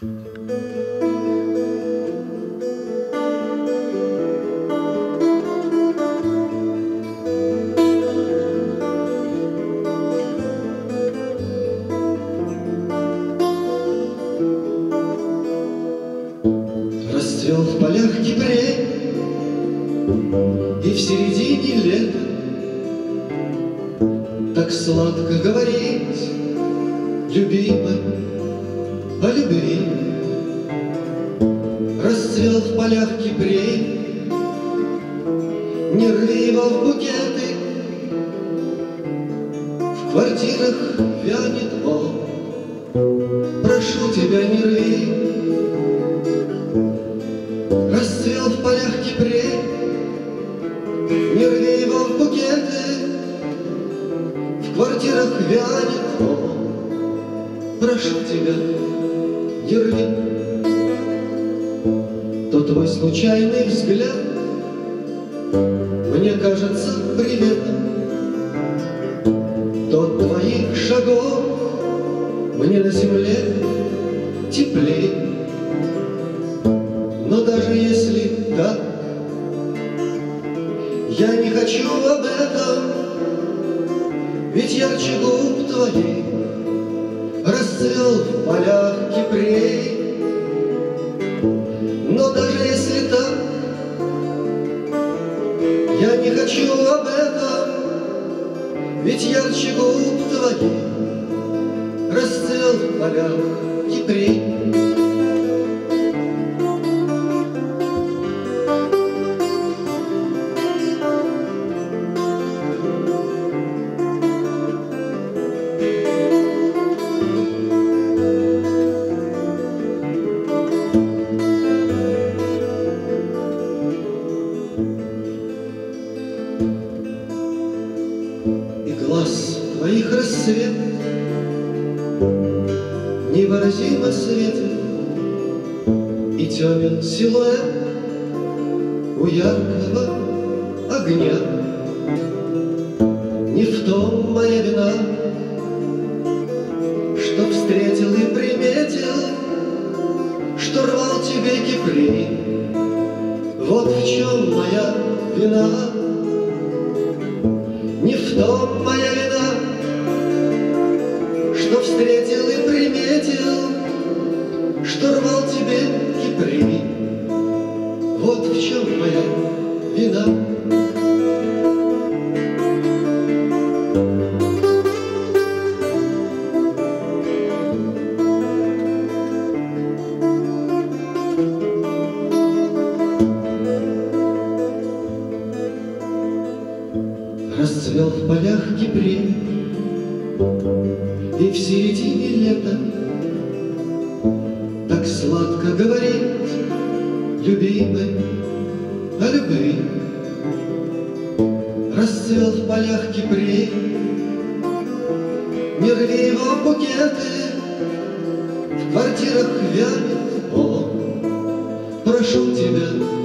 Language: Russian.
Расцвел в полях кипрей, И в середине лета. Так сладко говорить, любимой, полях кипрей, Не рви его в букеты, В квартирах вянет он. Прошу тебя, не рви, Расцвел в полях кипрей, Не рви его в букеты, В квартирах вянет он. Прошу тебя, не рви. Твой случайный взгляд. Мне кажется приветом, То твоих шагов. Мне на земле теплее. Но даже если так, я не хочу об этом, Ведь ярче губ твоих Расцвел в полях хочу об этом, Ведь ярче губ твоих Расцвел в полях Глаз твоих рассвет. Невыразимо светит И темен силуэт У яркого огня. Не в том моя вина Что встретил и приметил Что рвал тебе кипри. Вот в чем моя вина. Не в том моя Что рвал тебе кипри. Вот в чем моя вина. Расцвел в полях кипрей, И в середине лета сладко говорить, любимой, о любви. Расцвел в полях кипрей, Не рви его букеты, В квартирах вянет он. Прошу тебя,